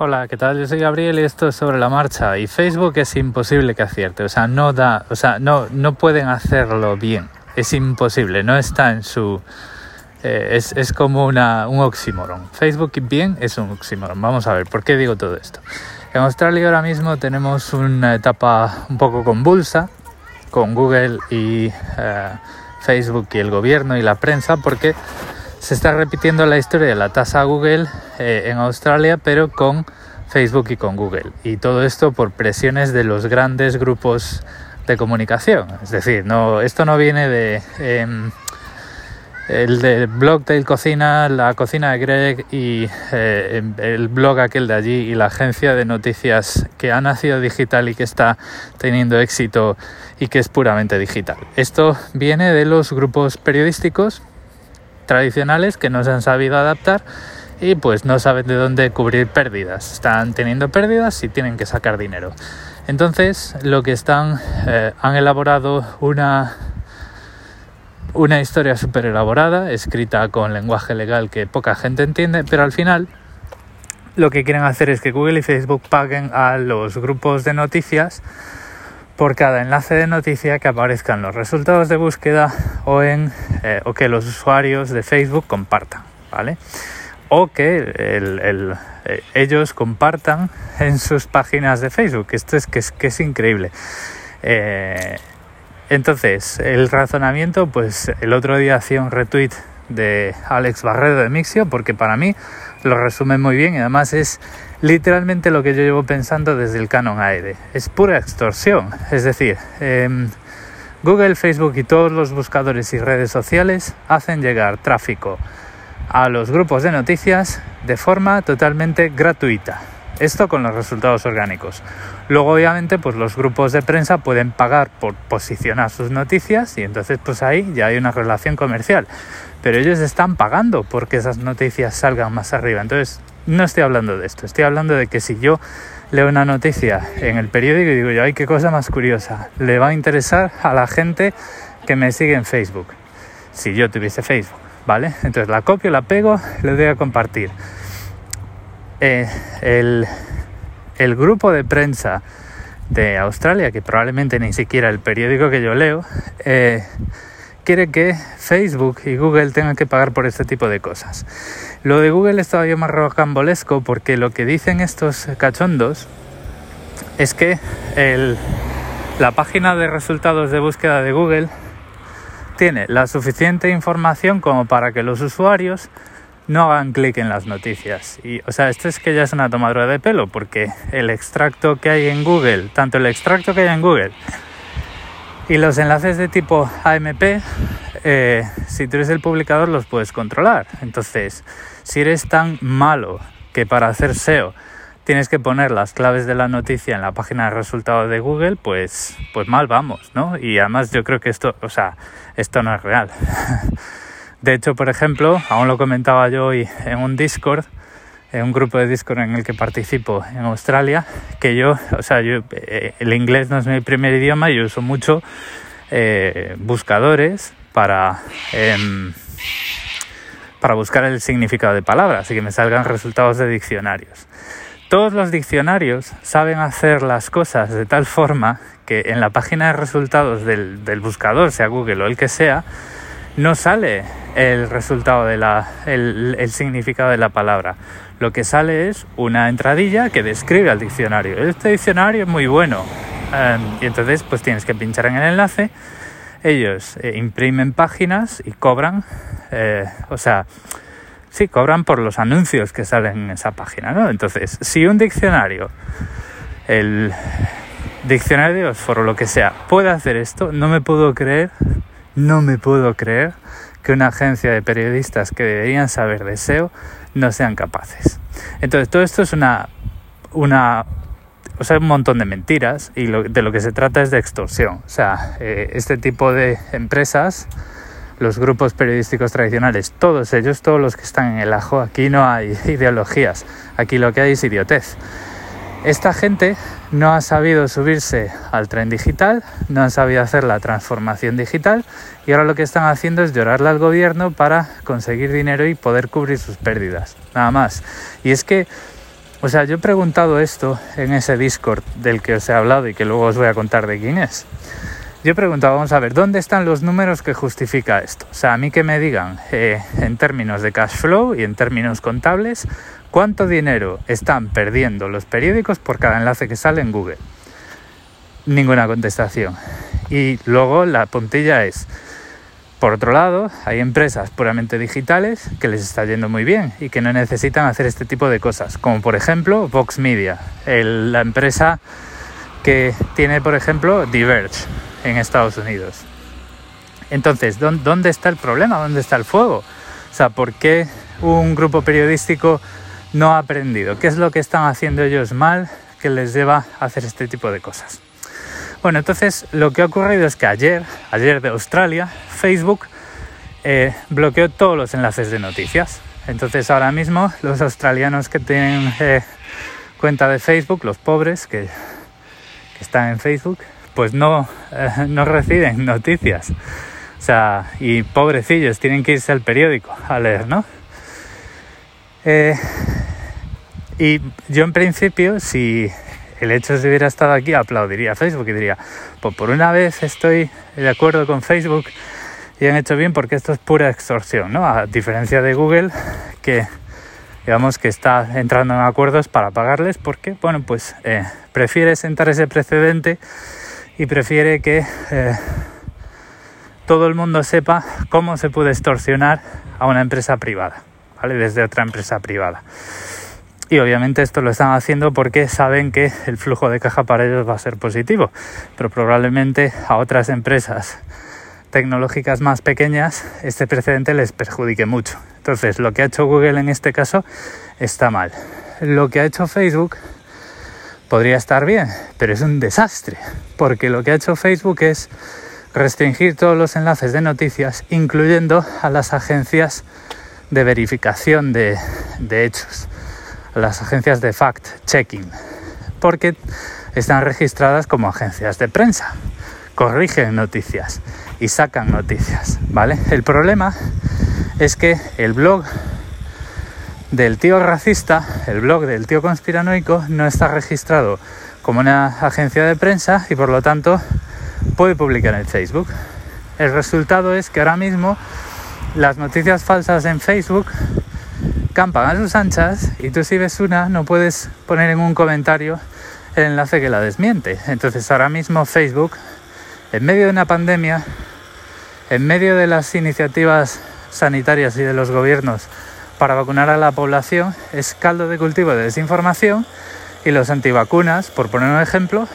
Hola, ¿qué tal? Yo soy Gabriel y esto es sobre la marcha. Y Facebook es imposible que acierte, o sea, no da, o sea, no, no pueden hacerlo bien. Es imposible, no está en su. eh, es, es como una, un oxímoron. Facebook bien es un oxímoron. Vamos a ver, ¿por qué digo todo esto? En Australia ahora mismo tenemos una etapa un poco convulsa con Google y eh, Facebook y el gobierno y la prensa porque se está repitiendo la historia de la tasa Google eh, en Australia, pero con Facebook y con Google. Y todo esto por presiones de los grandes grupos de comunicación. Es decir, no, esto no viene de em, el de blog de Cocina, la cocina de Greg y eh, el blog aquel de allí y la agencia de noticias que ha nacido digital y que está teniendo éxito y que es puramente digital. Esto viene de los grupos periodísticos tradicionales que no se han sabido adaptar y pues no saben de dónde cubrir pérdidas. Están teniendo pérdidas y tienen que sacar dinero. Entonces lo que están eh, han elaborado una una historia súper elaborada, escrita con lenguaje legal que poca gente entiende, pero al final lo que quieren hacer es que Google y Facebook paguen a los grupos de noticias por cada enlace de noticia que aparezca en los resultados de búsqueda o, en, eh, o que los usuarios de Facebook compartan, ¿vale? O que eh, ellos compartan en sus páginas de Facebook. Esto es que es, que es increíble. Eh, entonces, el razonamiento, pues el otro día hacía un retweet de Alex Barredo de Mixio porque para mí lo resume muy bien y además es literalmente lo que yo llevo pensando desde el canon AED. Es pura extorsión. Es decir, eh, Google, Facebook y todos los buscadores y redes sociales hacen llegar tráfico a los grupos de noticias de forma totalmente gratuita. Esto con los resultados orgánicos. Luego, obviamente, pues los grupos de prensa pueden pagar por posicionar sus noticias y entonces pues ahí ya hay una relación comercial. Pero ellos están pagando porque esas noticias salgan más arriba. Entonces, no estoy hablando de esto. Estoy hablando de que si yo leo una noticia en el periódico y digo yo, ay, qué cosa más curiosa, le va a interesar a la gente que me sigue en Facebook. Si yo tuviese Facebook, ¿vale? Entonces la copio, la pego, le doy a compartir eh, el, el, grupo de prensa de Australia, que probablemente ni siquiera el periódico que yo leo, eh, quiere que Facebook y Google tengan que pagar por este tipo de cosas. Lo de Google es todavía más rocambolesco porque lo que dicen estos cachondos es que la página de resultados de búsqueda de Google tiene la suficiente información como para que los usuarios no hagan clic en las noticias. Y, o sea, esto es que ya es una tomadura de pelo, porque el extracto que hay en Google, tanto el extracto que hay en Google y los enlaces de tipo AMP, eh, si tú eres el publicador los puedes controlar. Entonces, si eres tan malo que para hacer SEO tienes que poner las claves de la noticia en la página de resultados de Google, pues, pues mal vamos, ¿no? Y además yo creo que esto, o sea, esto no es real. De hecho, por ejemplo, aún lo comentaba yo hoy en un Discord, en un grupo de Discord en el que participo en Australia, que yo, o sea, eh, el inglés no es mi primer idioma, yo uso mucho eh, buscadores para, eh, para buscar el significado de palabras y que me salgan resultados de diccionarios. Todos los diccionarios saben hacer las cosas de tal forma que en la página de resultados del, del buscador, sea Google o el que sea, no sale el resultado de la el, el, significado de la palabra. Lo que sale es una entradilla que describe al diccionario. Este diccionario es muy bueno. Um, y entonces pues tienes que pinchar en el enlace. Ellos eh, imprimen páginas y cobran, eh, o sea, sí, cobran por los anuncios que salen en esa página, ¿no? Entonces, si un diccionario, el diccionario de Oxford o lo que sea, puede hacer esto, no me puedo creer no me puedo creer que una agencia de periodistas que deberían saber de SEO no sean capaces. Entonces, todo esto es una, una o sea, un montón de mentiras y de lo que se trata es de extorsión. O sea, eh, este tipo de empresas, los grupos periodísticos tradicionales, todos ellos, todos los que están en el ajo, aquí no hay ideologías, aquí lo que hay es idiotez. Esta gente no ha sabido subirse al tren digital, no han sabido hacer la transformación digital y ahora lo que están haciendo es llorarle al gobierno para conseguir dinero y poder cubrir sus pérdidas, nada más. Y es que O sea, yo he preguntado esto en ese Discord del que os he hablado y que luego os voy a contar de quién es. Yo he preguntado, vamos a ver, ¿dónde están los números que justifica esto? O sea, a mí que me digan eh, en términos de cash flow y en términos contables, ¿cuánto dinero están perdiendo los periódicos por cada enlace que sale en Google? Ninguna contestación. Y luego la puntilla es, por otro lado, hay empresas puramente digitales que les está yendo muy bien y que no necesitan hacer este tipo de cosas, como por ejemplo Vox Media, la empresa que tiene, por ejemplo, Diverge en Estados Unidos. Entonces, ¿dónde está el problema? ¿Dónde está el fuego? O sea, ¿por qué un grupo periodístico no ha aprendido? ¿Qué es lo que están haciendo ellos mal que les lleva a hacer este tipo de cosas? Bueno, entonces lo que ha ocurrido es que ayer, ayer de Australia, Facebook eh, bloqueó todos los enlaces de noticias. Entonces ahora mismo los australianos que tienen eh, cuenta de Facebook, los pobres que, están en Facebook, pues no, eh, no reciben noticias. O sea, y pobrecillos, tienen que irse al periódico a leer, ¿no? y yo en principio, si el hecho de si hubiera estado aquí aplaudiría a Facebook y diría, pues por una vez estoy de acuerdo con Facebook y han hecho bien porque esto es pura extorsión, ¿no? A diferencia de Google que digamos que está entrando en acuerdos para pagarles porque, bueno, pues eh, prefiere sentar ese precedente y prefiere que eh, todo el mundo sepa cómo se puede extorsionar a una empresa privada, ¿vale? Desde otra empresa privada. Y obviamente esto lo están haciendo porque saben que el flujo de caja para ellos va a ser positivo, pero probablemente a otras empresas tecnológicas más pequeñas este precedente les perjudique mucho. Entonces, lo que ha hecho Google en este caso está mal. Lo que ha hecho Facebook podría estar bien, pero es un desastre, porque lo que ha hecho Facebook es restringir todos los enlaces de noticias, incluyendo a las agencias de verificación de, hechos las agencias de fact-checking, porque están registradas como agencias de prensa, corrigen noticias y sacan noticias, ¿vale? El problema es que el blog del tío racista, el blog del tío conspiranoico, no está registrado como una agencia de prensa y por lo tanto puede publicar en Facebook. El resultado es que ahora mismo las noticias falsas en Facebook campan a sus anchas y tú si ves una no puedes poner en un comentario el enlace que la desmiente. Entonces ahora mismo Facebook, en medio de una pandemia, en medio de las iniciativas sanitarias y de los gobiernos para vacunar a la población, es caldo de cultivo de desinformación y los antivacunas, por poner un ejemplo,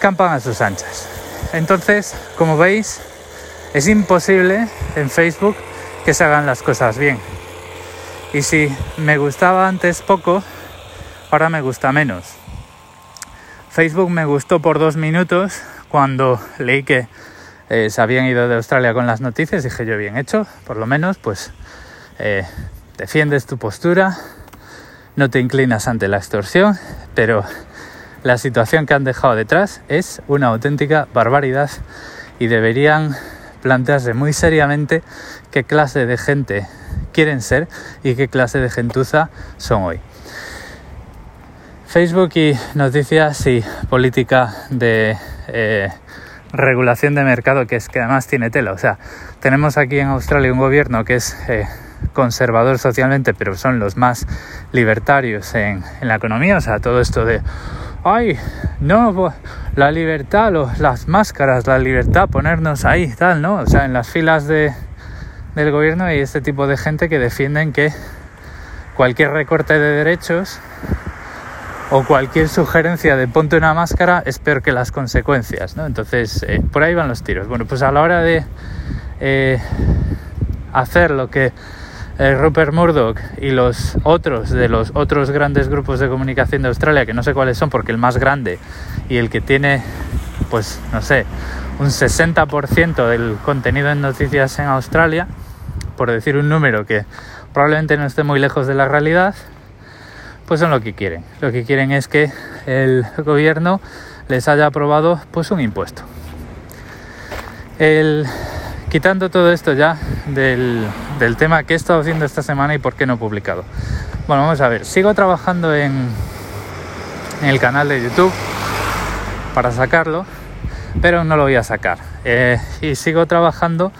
campan a sus anchas. Entonces, como veis, es imposible en Facebook que se hagan las cosas bien. Y si me gustaba antes poco, ahora me gusta menos. Facebook me gustó por dos minutos cuando leí que eh, se habían ido de Australia con las noticias. Dije yo, bien hecho, por lo menos, pues eh, defiendes tu postura, no te inclinas ante la extorsión, pero la situación que han dejado detrás es una auténtica barbaridad y deberían plantearse muy seriamente qué clase de gente quieren ser y qué clase de gentuza son hoy. Facebook y noticias y política de eh, regulación de mercado que es que además tiene tela. O sea, tenemos aquí en Australia un gobierno que es eh, conservador socialmente, pero son los más libertarios en, en, la economía. O sea, todo esto de, ay, no, la libertad, las máscaras, la libertad, ponernos ahí, tal, ¿no? O sea, en las filas de, del gobierno hay este tipo de gente que defienden que cualquier recorte de derechos o cualquier sugerencia de ponte una máscara es peor que las consecuencias, ¿no? Entonces, eh, por ahí van los tiros. Bueno, pues a la hora de eh, hacer lo que eh, Rupert Murdoch y los otros de los otros grandes grupos de comunicación de Australia, que no sé cuáles son, porque el más grande y el que tiene, pues, no sé, un 60% del contenido en noticias en Australia, por decir un número que probablemente no esté muy lejos de la realidad, pues son lo que quieren. Lo que quieren es que el gobierno les haya aprobado pues un impuesto. El, quitando todo esto ya del, tema que he estado haciendo esta semana y por qué no he publicado. Bueno, vamos a ver, sigo trabajando en, en el canal de YouTube para sacarlo, pero no lo voy a sacar. Eh, y sigo trabajando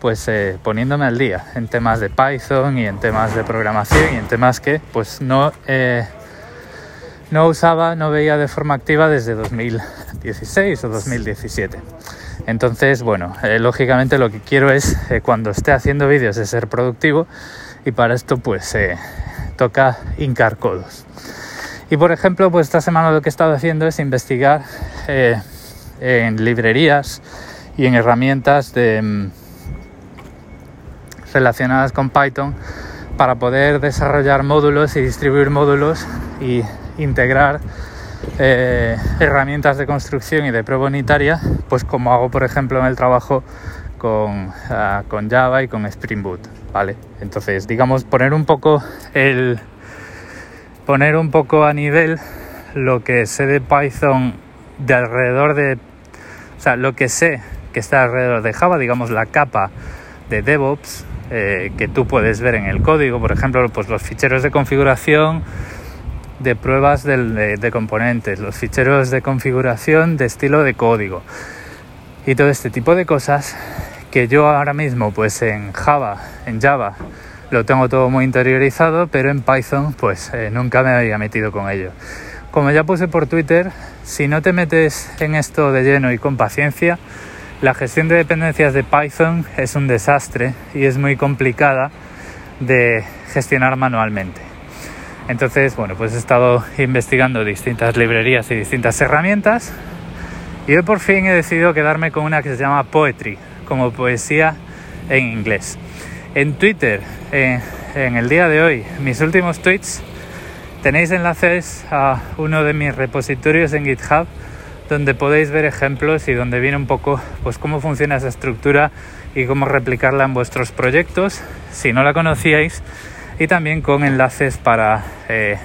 pues eh, poniéndome al día en temas de Python y en temas de programación y en temas que pues no, eh, no usaba, no veía de forma activa desde 2016 o 2017. Entonces, bueno, lógicamente lo que quiero es cuando esté haciendo vídeos de ser productivo y para esto pues toca hincar codos. Y por ejemplo, pues esta semana lo que he estado haciendo es investigar eh, en librerías y en herramientas mm, relacionadas con Python para poder desarrollar módulos y distribuir módulos y integrar eh, herramientas de construcción y de prueba unitaria, pues como hago por ejemplo en el trabajo con, ah, con Java y con Spring Boot, ¿vale? Entonces, digamos, poner un poco el, poner un poco a nivel lo que sé de Python de alrededor de, o sea, lo que sé que está alrededor de Java, digamos la capa de DevOps eh, que tú puedes ver en el código, por ejemplo, pues los ficheros de configuración de pruebas de, de componentes, los ficheros de configuración de estilo de código y todo este tipo de cosas que yo ahora mismo pues en Java, en Java lo tengo todo muy interiorizado, pero en Python pues eh, nunca me había metido con ello. Como ya puse por Twitter, si no te metes en esto de lleno y con paciencia, la gestión de dependencias de Python es un desastre y es muy complicada de gestionar manualmente. Entonces, bueno, pues he estado investigando distintas librerías y distintas herramientas y hoy por fin he decidido quedarme con una que se llama Poetry, como poesía en inglés. En Twitter, eh, en el día de hoy, mis últimos tweets, tenéis enlaces a uno de mis repositorios en GitHub donde podéis ver ejemplos y donde viene un poco pues cómo funciona esa estructura y cómo replicarla en vuestros proyectos si no la conocíais y también con enlaces para eh,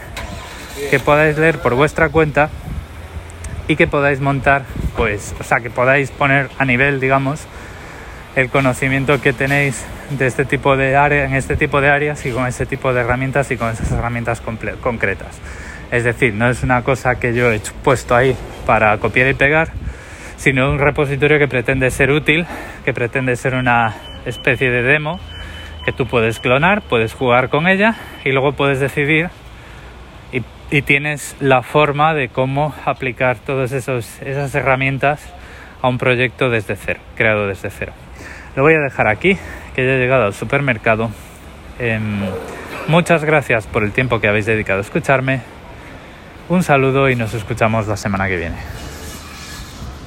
que podáis leer por vuestra cuenta y que podáis montar pues o sea que podáis poner a nivel digamos el conocimiento que tenéis de este tipo de área, en este tipo de áreas y con este tipo de herramientas y con esas herramientas concretas. Es decir, no es una cosa que yo he puesto ahí para copiar y pegar, sino un repositorio que pretende ser útil, que pretende ser una especie de demo que tú puedes clonar, puedes jugar con ella y luego puedes decidir y, tienes la forma de cómo aplicar todas esas herramientas a un proyecto desde cero, creado desde cero. Lo voy a dejar aquí, que ya he llegado al supermercado. Em, muchas gracias por el tiempo que habéis dedicado a escucharme. Un saludo y nos escuchamos la semana que viene.